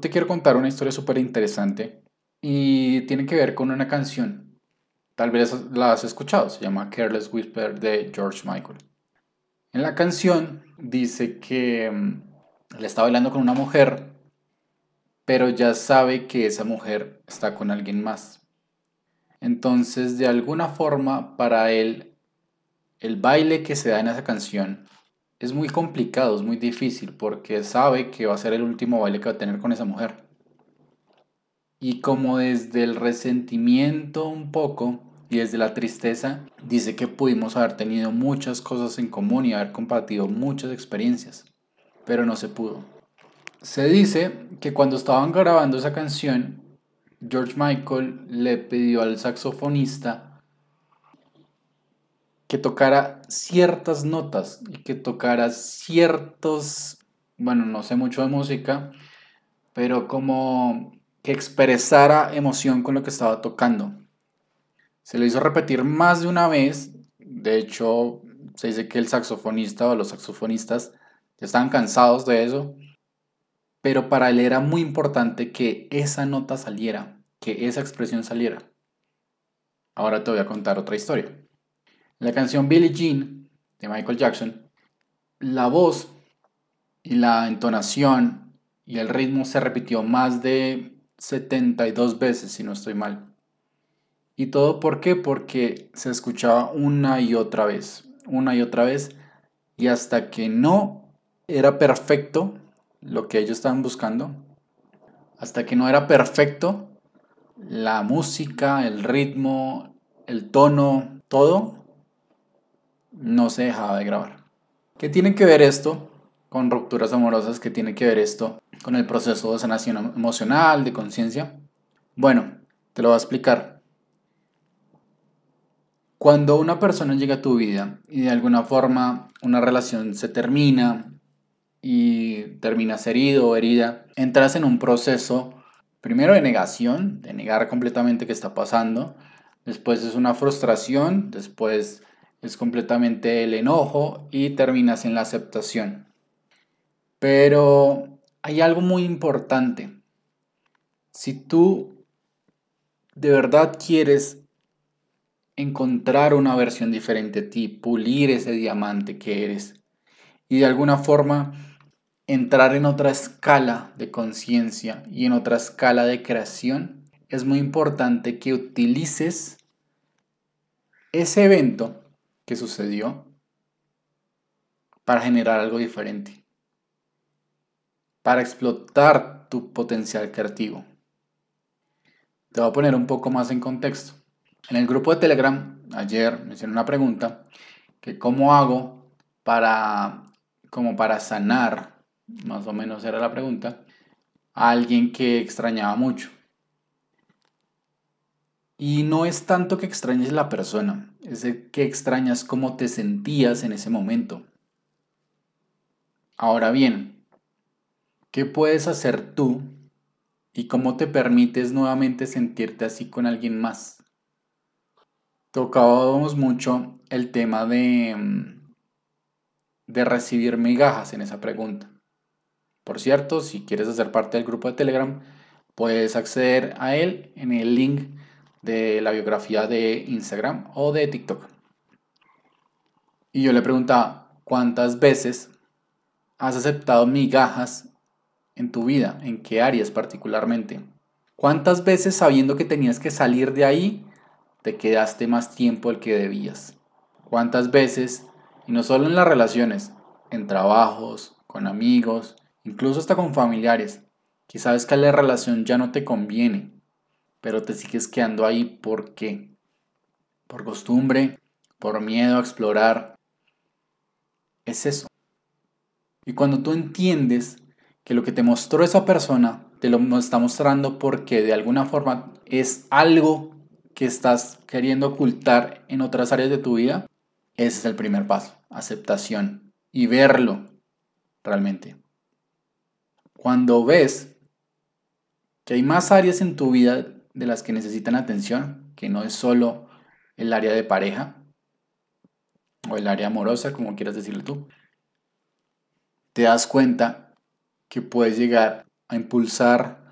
Te quiero contar una historia súper interesante y tiene que ver con una canción. Tal vez la has escuchado, se llama Careless Whisper de George Michael. En la canción dice que mm, le está bailando con una mujer, pero ya sabe que esa mujer está con alguien más. Entonces, de alguna forma, para él, el baile que se da en esa canción es muy complicado, es muy difícil, porque sabe que va a ser el último baile que va a tener con esa mujer. Y como desde el resentimiento un poco y desde la tristeza, dice que pudimos haber tenido muchas cosas en común y haber compartido muchas experiencias, pero no se pudo. Se dice que cuando estaban grabando esa canción, George Michael le pidió al saxofonista que tocara ciertas notas y que tocara ciertos, bueno, no sé mucho de música, pero como que expresara emoción con lo que estaba tocando. Se le hizo repetir más de una vez, de hecho se dice que el saxofonista o los saxofonistas ya estaban cansados de eso, pero para él era muy importante que esa nota saliera, que esa expresión saliera. Ahora te voy a contar otra historia la canción Billie Jean de Michael Jackson, la voz y la entonación y el ritmo se repitió más de 72 veces, si no estoy mal. ¿Y todo por qué? Porque se escuchaba una y otra vez, una y otra vez, y hasta que no era perfecto lo que ellos estaban buscando, hasta que no era perfecto la música, el ritmo, el tono, todo, no se dejaba de grabar. ¿Qué tiene que ver esto con rupturas amorosas? ¿Qué tiene que ver esto con el proceso de sanación emocional, de conciencia? Bueno, te lo voy a explicar. Cuando una persona llega a tu vida y de alguna forma una relación se termina y terminas herido o herida, entras en un proceso primero de negación, de negar completamente qué está pasando, después es una frustración, después es completamente el enojo y terminas en la aceptación. Pero hay algo muy importante. Si tú de verdad quieres encontrar una versión diferente de ti, pulir ese diamante que eres y de alguna forma entrar en otra escala de conciencia y en otra escala de creación, es muy importante que utilices ese evento que sucedió para generar algo diferente, para explotar tu potencial creativo. Te voy a poner un poco más en contexto. En el grupo de Telegram, ayer me hicieron una pregunta, que cómo hago para, como para sanar, más o menos era la pregunta, a alguien que extrañaba mucho. Y no es tanto que extrañes la persona, es que extrañas cómo te sentías en ese momento. Ahora bien, ¿qué puedes hacer tú y cómo te permites nuevamente sentirte así con alguien más? Tocábamos mucho el tema de, mm, de recibir migajas en esa pregunta. Por cierto, si quieres hacer parte del grupo de Telegram, puedes acceder a él en el link de la biografía de Instagram o de TikTok. Y yo le preguntaba, ¿cuántas veces has aceptado migajas en tu vida? ¿En qué áreas particularmente? ¿Cuántas veces sabiendo que tenías que salir de ahí, te quedaste más tiempo del que debías? ¿Cuántas veces, y no solo en las relaciones, en trabajos, con amigos, incluso hasta con familiares, que sabes que la relación ya no te conviene, pero te sigues quedando ahí ¿por qué? Por costumbre, por miedo a explorar. Es eso. Y cuando tú entiendes que lo que te mostró esa persona te lo está mostrando porque de alguna forma es algo que estás queriendo ocultar en otras áreas de tu vida, ese es el primer paso, aceptación y verlo realmente. Cuando ves que hay más áreas en tu vida de las que necesitan atención, que no es solo el área de pareja o el área amorosa, como quieras decirlo tú, te das cuenta que puedes llegar a impulsar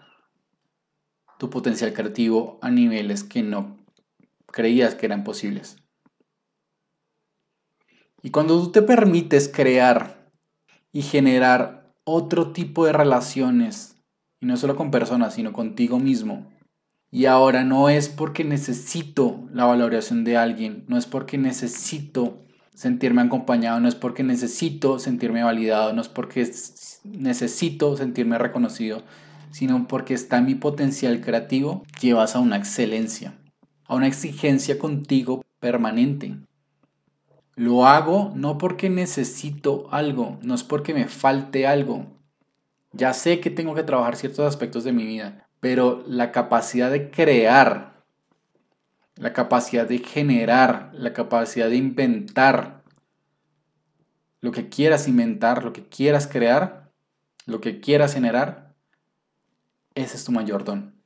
tu potencial creativo a niveles que no creías que eran posibles. Y cuando tú te permites crear y generar otro tipo de relaciones, y no solo con personas, sino contigo mismo, y ahora no es porque necesito la valoración de alguien, no es porque necesito sentirme acompañado, no es porque necesito sentirme validado, no es porque necesito sentirme reconocido, sino porque está mi potencial creativo, llevas a una excelencia, a una exigencia contigo permanente. Lo hago no porque necesito algo, no es porque me falte algo. Ya sé que tengo que trabajar ciertos aspectos de mi vida, pero la capacidad de crear, la capacidad de generar, la capacidad de inventar, lo que quieras inventar, lo que quieras crear, lo que quieras generar, ese es tu mayor don.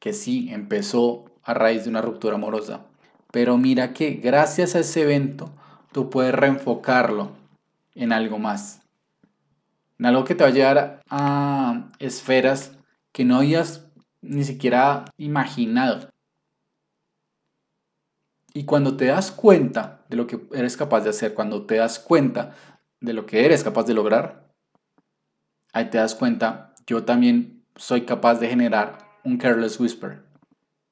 Que sí, empezó a raíz de una ruptura amorosa, pero mira que gracias a ese evento tú puedes reenfocarlo en algo más. En algo que te va a llevar a esferas que no hayas ni siquiera imaginado. Y cuando te das cuenta de lo que eres capaz de hacer, cuando te das cuenta de lo que eres capaz de lograr, ahí te das cuenta, yo también soy capaz de generar un Careless Whisper.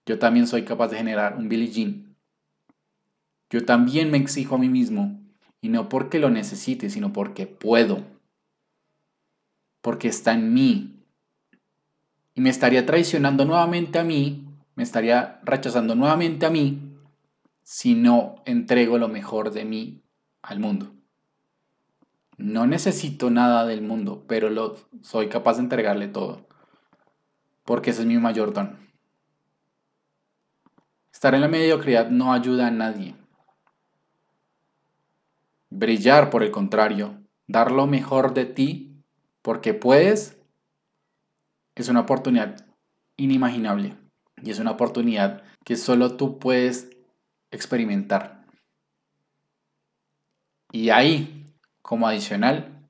Yo también soy capaz de generar un Billie Jean. Yo también me exijo a mí mismo, y no porque lo necesite, sino porque puedo. Porque está en mí, y me estaría traicionando nuevamente a mí, me estaría rechazando nuevamente a mí si no entrego lo mejor de mí al mundo. No necesito nada del mundo, pero lo, soy capaz de entregarle todo, porque ese es mi mayor don. Estar en la mediocridad no ayuda a nadie. Brillar, por el contrario, dar lo mejor de ti, porque puedes, es una oportunidad inimaginable y es una oportunidad que solo tú puedes experimentar. Y ahí, como adicional,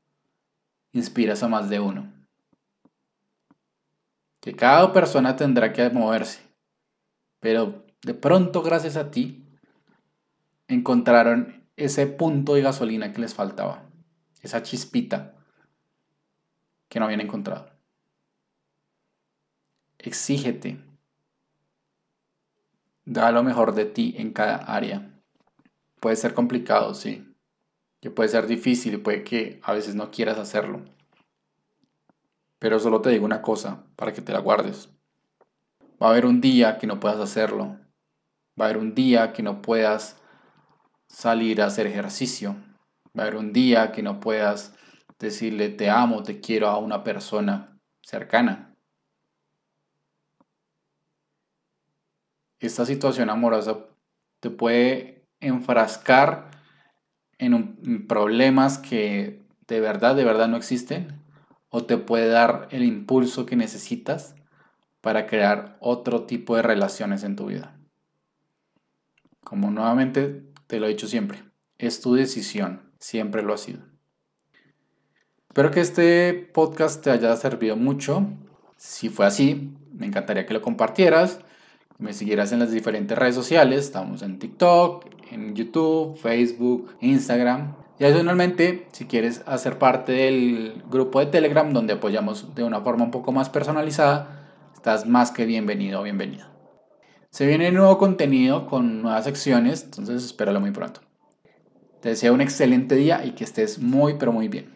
inspiras a más de uno. Que cada persona tendrá que moverse, pero de pronto gracias a ti encontraron ese punto de gasolina que les faltaba, esa chispita que no habían encontrado exígete. Da lo mejor de ti en cada área. Puede ser complicado, sí. Que puede ser difícil y puede que a veces no quieras hacerlo. Pero solo te digo una cosa para que te la guardes. Va a haber un día que no puedas hacerlo. Va a haber un día que no puedas salir a hacer ejercicio. Va a haber un día que no puedas decirle te amo, te quiero a una persona cercana. Esta situación amorosa te puede enfrascar en, problemas que de verdad, de verdad no existen, o te puede dar el impulso que necesitas para crear otro tipo de relaciones en tu vida. Como nuevamente te lo he dicho siempre, es tu decisión, siempre lo ha sido. Espero que este podcast te haya servido mucho. Si fue así, me encantaría que lo compartieras me siguieras en las diferentes redes sociales. Estamos en TikTok, en YouTube, Facebook, Instagram. Y adicionalmente, si quieres hacer parte del grupo de Telegram donde apoyamos de una forma un poco más personalizada, estás más que bienvenido o bienvenida. Se viene nuevo contenido con nuevas secciones, entonces espéralo muy pronto. Te deseo un excelente día y que estés muy pero muy bien.